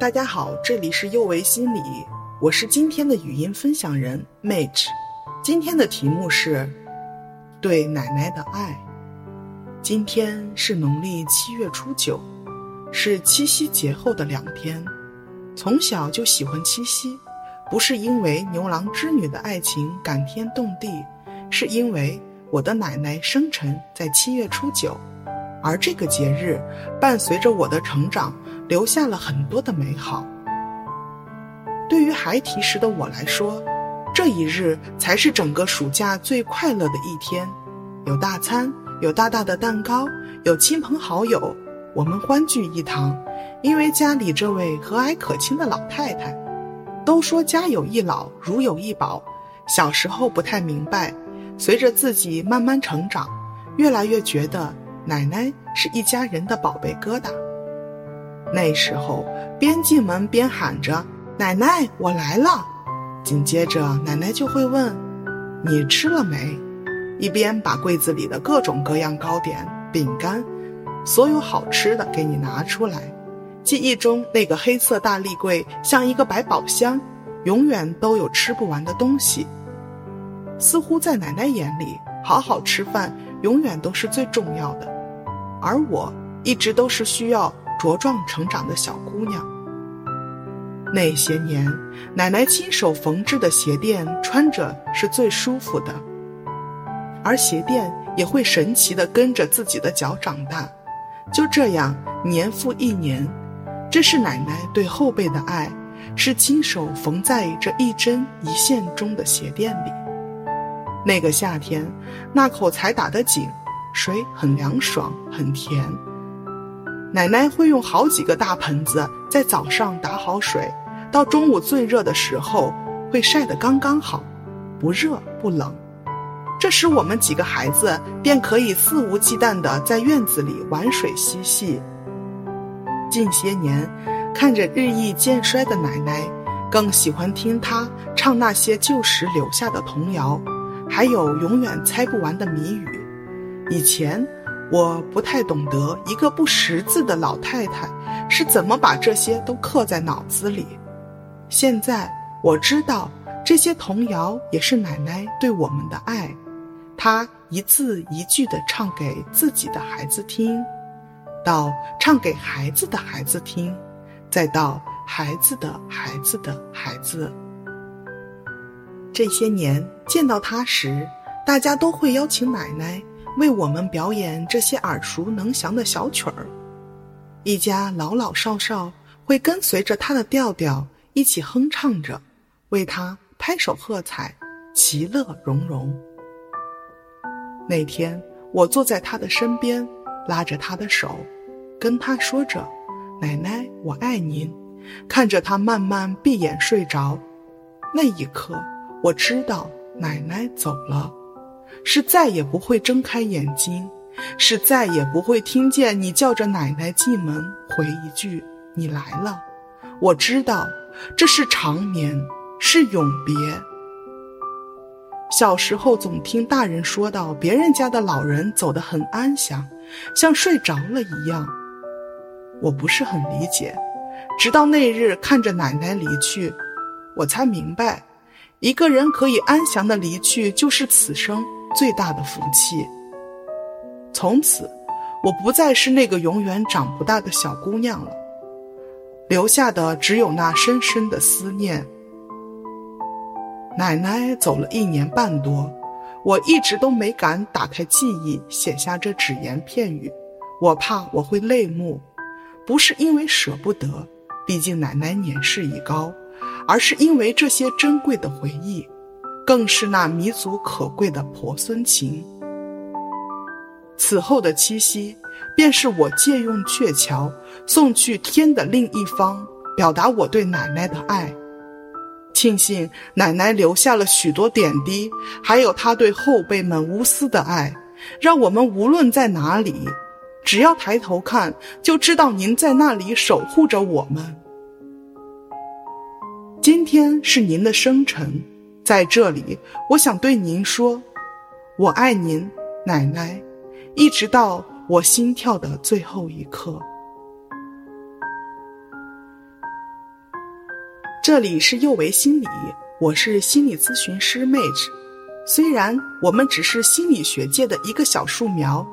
大家好，这里是幼为心理，我是今天的语音分享人 Mage。今天的题目是对奶奶的爱。今天是农历七月初九，是七夕节后的两天。从小就喜欢七夕，不是因为牛郎织女的爱情感天动地，是因为我的奶奶生辰在七月初九。而这个节日伴随着我的成长，留下了很多的美好。对于孩提时的我来说，这一日才是整个暑假最快乐的一天。有大餐，有大大的蛋糕，有亲朋好友，我们欢聚一堂。因为家里这位和蔼可亲的老太太，都说家有一老，如有一宝。小时候不太明白，随着自己慢慢成长，越来越觉得。奶奶是一家人的宝贝疙瘩。那时候边进门边喊着“奶奶，我来了”，紧接着奶奶就会问：“你吃了没？”一边把柜子里的各种各样糕点、饼干，所有好吃的给你拿出来。记忆中那个黑色大立柜像一个百宝箱，永远都有吃不完的东西。似乎在奶奶眼里，好好吃饭永远都是最重要的。而我一直都是需要茁壮成长的小姑娘。那些年，奶奶亲手缝制的鞋垫穿着是最舒服的，而鞋垫也会神奇的跟着自己的脚长大。就这样，年复一年，这是奶奶对后辈的爱，是亲手缝在这一针一线中的鞋垫里。那个夏天，那口才打的井。水很凉爽，很甜。奶奶会用好几个大盆子，在早上打好水，到中午最热的时候会晒得刚刚好，不热不冷。这时我们几个孩子便可以肆无忌惮地在院子里玩水嬉戏。近些年，看着日益渐衰的奶奶，更喜欢听她唱那些旧时留下的童谣，还有永远猜不完的谜语。以前我不太懂得一个不识字的老太太是怎么把这些都刻在脑子里。现在我知道，这些童谣也是奶奶对我们的爱，她一字一句地唱给自己的孩子听，到唱给孩子的孩子听，再到孩子的孩子的孩子。这些年见到她时，大家都会邀请奶奶。为我们表演这些耳熟能详的小曲儿，一家老老少少会跟随着他的调调一起哼唱着，为他拍手喝彩，其乐融融。那天，我坐在他的身边，拉着他的手，跟他说着：“奶奶，我爱您。”看着他慢慢闭眼睡着，那一刻，我知道奶奶走了。是再也不会睁开眼睛，是再也不会听见你叫着奶奶进门回一句“你来了”。我知道，这是长眠，是永别。小时候总听大人说到，别人家的老人走得很安详，像睡着了一样。我不是很理解，直到那日看着奶奶离去，我才明白，一个人可以安详的离去，就是此生。最大的福气。从此，我不再是那个永远长不大的小姑娘了，留下的只有那深深的思念。奶奶走了一年半多，我一直都没敢打开记忆写下这只言片语，我怕我会泪目，不是因为舍不得，毕竟奶奶年事已高，而是因为这些珍贵的回忆。更是那弥足可贵的婆孙情。此后的七夕，便是我借用鹊桥送去天的另一方，表达我对奶奶的爱。庆幸奶奶留下了许多点滴，还有她对后辈们无私的爱，让我们无论在哪里，只要抬头看，就知道您在那里守护着我们。今天是您的生辰。在这里，我想对您说，我爱您，奶奶，一直到我心跳的最后一刻。这里是幼为心理，我是心理咨询师 Mage。虽然我们只是心理学界的一个小树苗，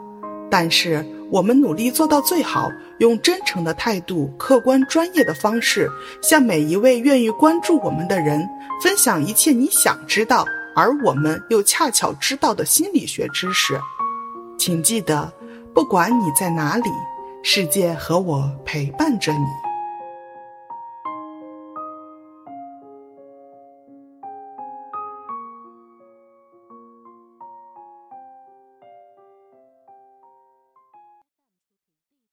但是我们努力做到最好，用真诚的态度、客观专业的方式，向每一位愿意关注我们的人分享一切你想知道，而我们又恰巧知道的心理学知识。请记得，不管你在哪里，世界和我陪伴着你。